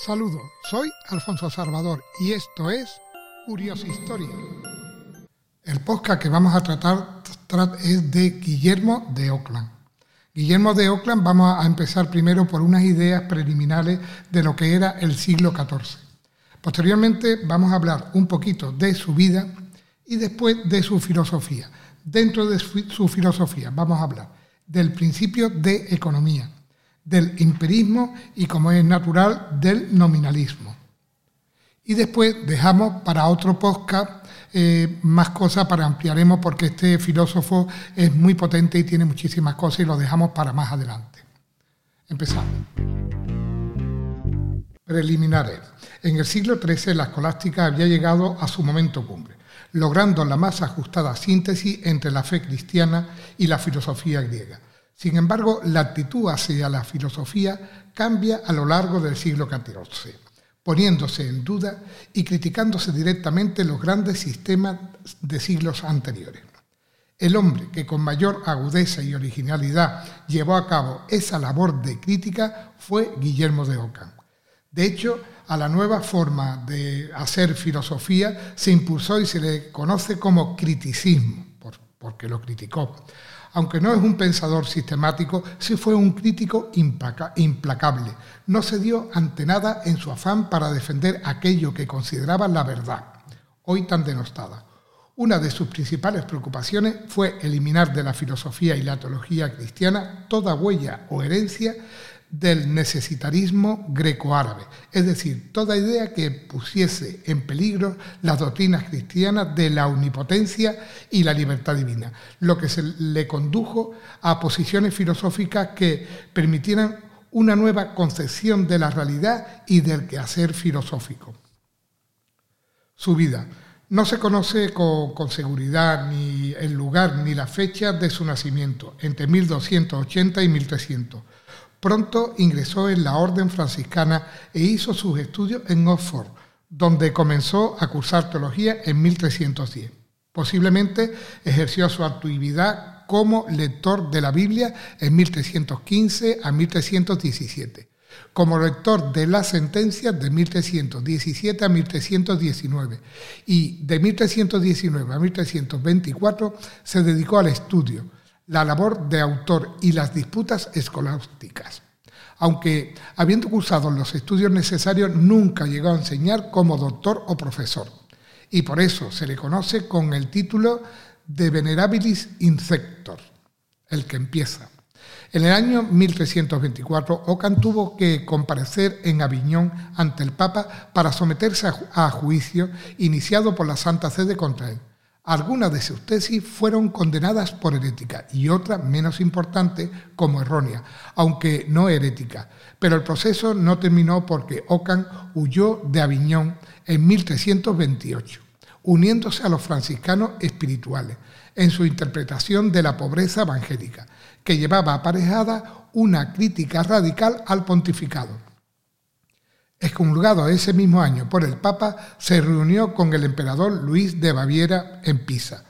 Saludos, soy Alfonso Salvador y esto es Curiosa Historia. El podcast que vamos a tratar es de Guillermo de Oakland. Guillermo de Oakland vamos a empezar primero por unas ideas preliminares de lo que era el siglo XIV. Posteriormente vamos a hablar un poquito de su vida y después de su filosofía. Dentro de su filosofía vamos a hablar del principio de economía, del imperismo y, como es natural, del nominalismo. Y después dejamos para otro podcast eh, más cosas para ampliaremos porque este filósofo es muy potente y tiene muchísimas cosas y lo dejamos para más adelante. Empezamos. Preliminares. En el siglo XIII la escolástica había llegado a su momento cumbre, logrando la más ajustada síntesis entre la fe cristiana y la filosofía griega sin embargo, la actitud hacia la filosofía cambia a lo largo del siglo XIV, poniéndose en duda y criticándose directamente los grandes sistemas de siglos anteriores. El hombre que con mayor agudeza y originalidad llevó a cabo esa labor de crítica fue Guillermo de Ockham. De hecho, a la nueva forma de hacer filosofía se impulsó y se le conoce como criticismo, porque lo criticó aunque no es un pensador sistemático, sí fue un crítico implacable. No se dio ante nada en su afán para defender aquello que consideraba la verdad, hoy tan denostada. Una de sus principales preocupaciones fue eliminar de la filosofía y la teología cristiana toda huella o herencia del necesitarismo greco-árabe, es decir, toda idea que pusiese en peligro las doctrinas cristianas de la omnipotencia y la libertad divina, lo que se le condujo a posiciones filosóficas que permitieran una nueva concepción de la realidad y del quehacer filosófico. Su vida. No se conoce con, con, seguridad ni el lugar ni la fecha de su nacimiento, entre 1280 y 1300 Pronto ingresó en la orden franciscana e hizo sus estudios en Oxford, donde comenzó a cursar teología en 1310. Posiblemente ejerció su actividad como lector de la Biblia en 1315 a 1317, como lector de las sentencias de 1317 a 1319 y de 1319 a 1324 se dedicó al estudio, la labor de autor y las disputas escolásticas. Aunque, habiendo cursado los estudios necesarios, nunca llegó a enseñar como doctor o profesor, y por eso se le conoce con el título de Venerabilis Insector, el que empieza. En el año 1324, Ockham tuvo que comparecer en Aviñón ante el Papa para someterse a juicio iniciado por la Santa Sede contra él. Algunas de sus tesis fueron condenadas por herética y otras, menos importantes, como errónea, aunque no herética. Pero el proceso no terminó porque Ockham huyó de Aviñón en 1328, uniéndose a los franciscanos espirituales en su interpretación de la pobreza evangélica, que llevaba aparejada una crítica radical al pontificado excomulgado ese mismo año por el Papa, se reunió con el emperador Luis de Baviera en Pisa.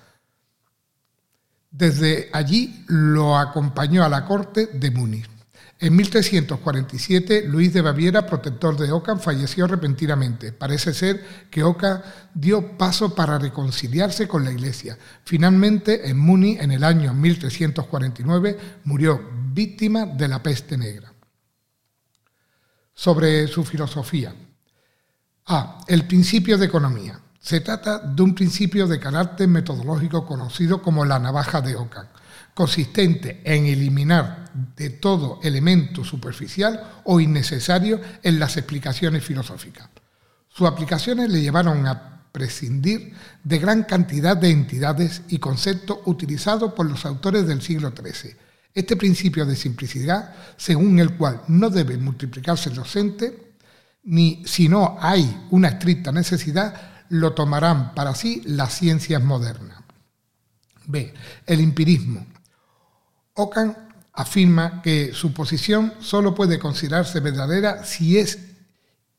Desde allí lo acompañó a la corte de Múnich. En 1347, Luis de Baviera, protector de Ockham, falleció repentinamente. Parece ser que Ockham dio paso para reconciliarse con la Iglesia. Finalmente, en Múnich, en el año 1349, murió víctima de la peste negra sobre su filosofía. A. El principio de economía. Se trata de un principio de carácter metodológico conocido como la navaja de Ockham, consistente en eliminar de todo elemento superficial o innecesario en las explicaciones filosóficas. Sus aplicaciones le llevaron a prescindir de gran cantidad de entidades y conceptos utilizados por los autores del siglo XIII este principio de simplicidad, según el cual no debe multiplicarse los entes, ni si no hay una estricta necesidad, lo tomarán para sí las ciencias modernas. B. El empirismo. Ockham afirma que su posición solo puede considerarse verdadera si es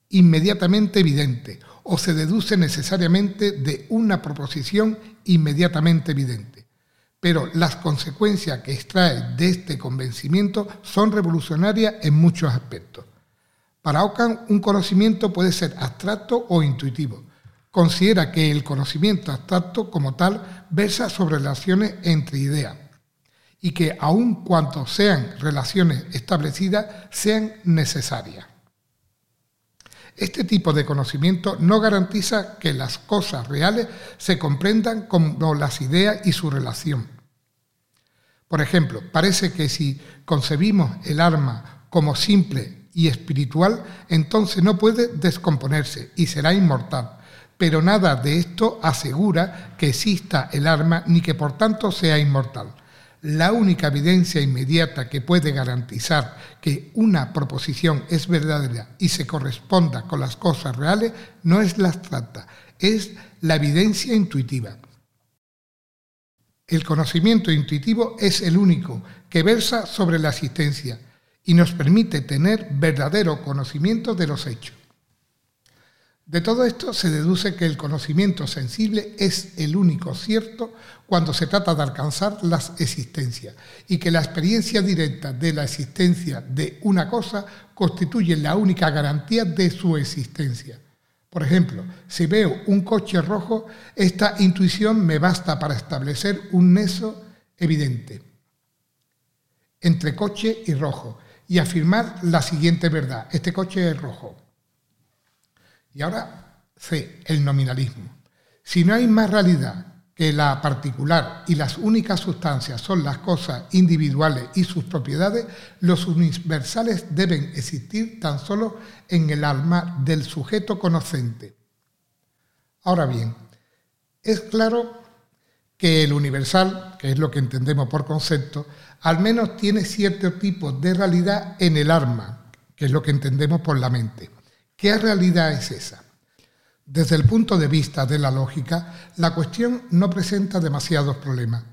inmediatamente evidente o se deduce necesariamente de una proposición inmediatamente evidente pero las consecuencias que extrae de este convencimiento son revolucionarias en muchos aspectos. Para Ockham, un conocimiento puede ser abstracto o intuitivo. Considera que el conocimiento abstracto como tal versa sobre relaciones entre ideas y que aun cuanto sean relaciones establecidas, sean necesarias. Este tipo de conocimiento no garantiza que las cosas reales se comprendan como las ideas y su relación. Por ejemplo, parece que si concebimos el alma como simple y espiritual, entonces no puede descomponerse y será inmortal. Pero nada de esto asegura que exista el alma ni que por tanto sea inmortal la única evidencia inmediata que puede garantizar que una proposición es verdadera y se corresponda con las cosas reales no es la abstracta, es la evidencia intuitiva. El conocimiento intuitivo es el único que versa sobre la existencia y nos permite tener verdadero conocimiento de los hechos. De todo esto se deduce que el conocimiento sensible es el único cierto cuando se trata de alcanzar las existencias y que la experiencia directa de la existencia de una cosa constituye la única garantía de su existencia. Por ejemplo, si veo un coche rojo, esta intuición me basta para establecer un nexo evidente entre coche y rojo y afirmar la siguiente verdad, este coche es rojo. Y ahora C, el nominalismo. Si no hay más realidad que la particular y las únicas sustancias son las cosas individuales y sus propiedades, los universales deben existir tan solo en el alma del sujeto conocente. Ahora bien, es claro que el universal, que es lo que entendemos por concepto, al menos tiene cierto tipo de realidad en el alma, que es lo que entendemos por la mente. ¿Qué realidad es esa? Desde el punto de vista de la lógica, la cuestión no presenta demasiados problemas.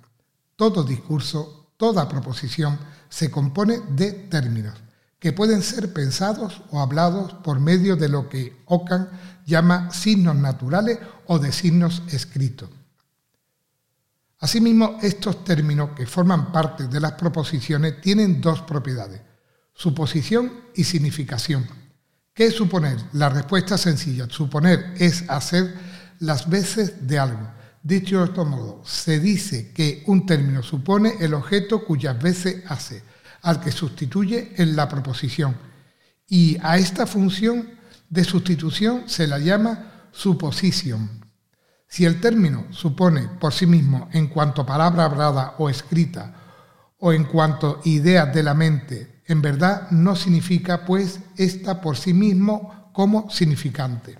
Todo discurso, toda proposición se compone de términos que pueden ser pensados o hablados por medio de lo que Ockham llama signos naturales o de signos escritos. Asimismo, estos términos que forman parte de las proposiciones tienen dos propiedades, suposición y significación ¿Qué es suponer? La respuesta sencilla. Suponer es hacer las veces de algo. Dicho de otro modo, se dice que un término supone el objeto cuyas veces hace, al que sustituye en la proposición. Y a esta función de sustitución se la llama suposición. Si el término supone por sí mismo en cuanto palabra hablada o escrita, o en cuanto idea de la mente en verdad no significa pues esta por sí mismo como significante.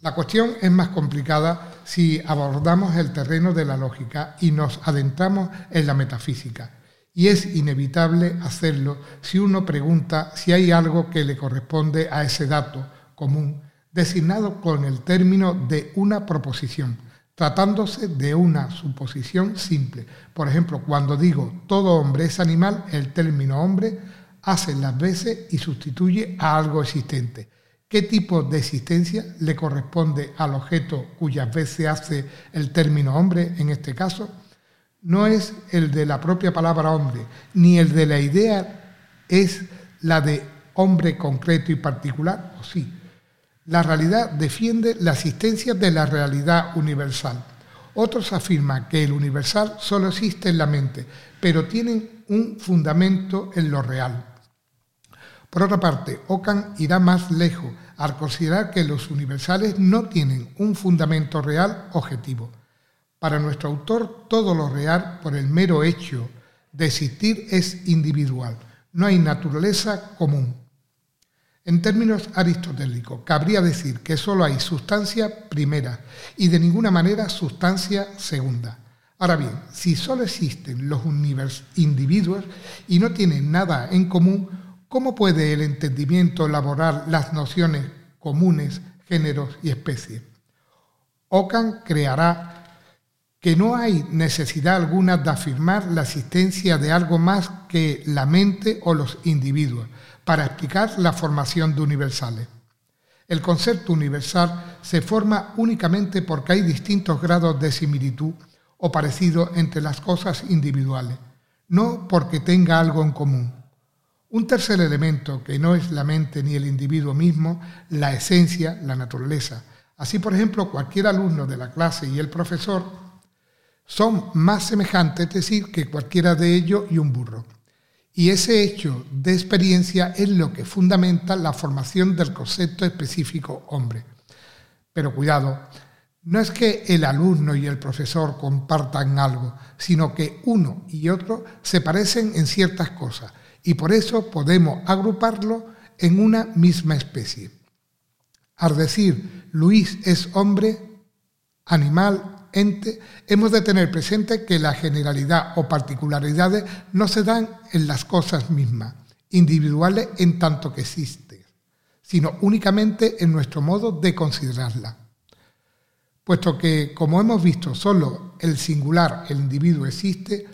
La cuestión es más complicada si abordamos el terreno de la lógica y nos adentramos en la metafísica. Y es inevitable hacerlo si uno pregunta si hay algo que le corresponde a ese dato común designado con el término de una proposición tratándose de una suposición simple. Por ejemplo, cuando digo todo hombre es animal, el término hombre hace las veces y sustituye a algo existente. ¿Qué tipo de existencia le corresponde al objeto cuyas veces hace el término hombre en este caso? No es el de la propia palabra hombre, ni el de la idea es la de hombre concreto y particular, o sí, la realidad defiende la existencia de la realidad universal. Otros afirman que el universal solo existe en la mente, pero tienen un fundamento en lo real. Por otra parte, Ockham irá más lejos al considerar que los universales no tienen un fundamento real objetivo. Para nuestro autor, todo lo real, por el mero hecho de existir, es individual. No hay naturaleza común. En términos aristotélicos, cabría decir que solo hay sustancia primera y de ninguna manera sustancia segunda. Ahora bien, si solo existen los individuos y no tienen nada en común, ¿cómo puede el entendimiento elaborar las nociones comunes, géneros y especies? Ockham creará que no hay necesidad alguna de afirmar la existencia de algo más que la mente o los individuos, para explicar la formación de universales. El concepto universal se forma únicamente porque hay distintos grados de similitud o parecido entre las cosas individuales, no porque tenga algo en común. Un tercer elemento que no es la mente ni el individuo mismo, la esencia, la naturaleza. Así, por ejemplo, cualquier alumno de la clase y el profesor son más semejantes, es decir, que cualquiera de ellos y un burro. Y ese hecho de experiencia es lo que fundamenta la formación del concepto específico hombre. Pero cuidado, no es que el alumno y el profesor compartan algo, sino que uno y otro se parecen en ciertas cosas y por eso podemos agruparlo en una misma especie. Al decir Luis es hombre, animal, hemos de tener presente que la generalidad o particularidades no se dan en las cosas mismas, individuales en tanto que existen, sino únicamente en nuestro modo de considerarla puesto que, como hemos visto, solo el singular, el individuo existe,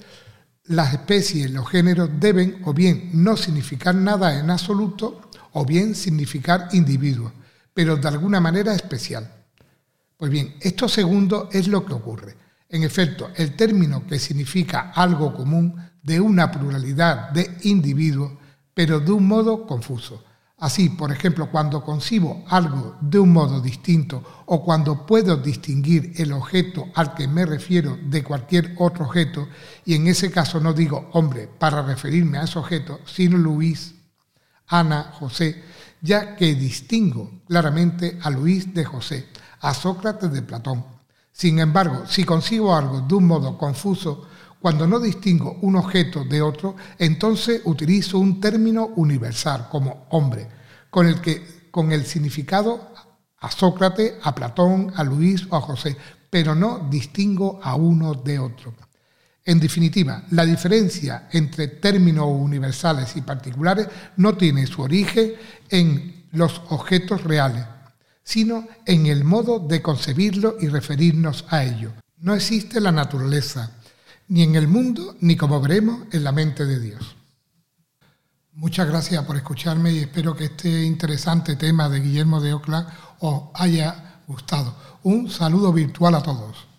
las especies, los géneros deben o bien no significar nada en absoluto o bien significar individuos, pero de alguna manera especial. Pues bien, esto segundo es lo que ocurre. En efecto, el término que significa algo común de una pluralidad de individuos, pero de un modo confuso. Así, por ejemplo, cuando concibo algo de un modo distinto o cuando puedo distinguir el objeto al que me refiero de cualquier otro objeto, y en ese caso no digo hombre para referirme a ese objeto, sino Luis, Ana, José, ya que distingo claramente a Luis de José, a Sócrates de Platón. Sin embargo, si consigo algo de un modo confuso, cuando no distingo un objeto de otro, entonces utilizo un término universal como hombre, con el que con el significado a Sócrates, a Platón, a Luis o a José, pero no distingo a uno de otro. En definitiva, la diferencia entre términos universales y particulares no tiene su origen en los objetos reales, sino en el modo de concebirlo y referirnos a ello. No existe la naturaleza, ni en el mundo, ni como veremos en la mente de Dios. Muchas gracias por escucharme y espero que este interesante tema de Guillermo de Ocla os haya gustado. Un saludo virtual a todos.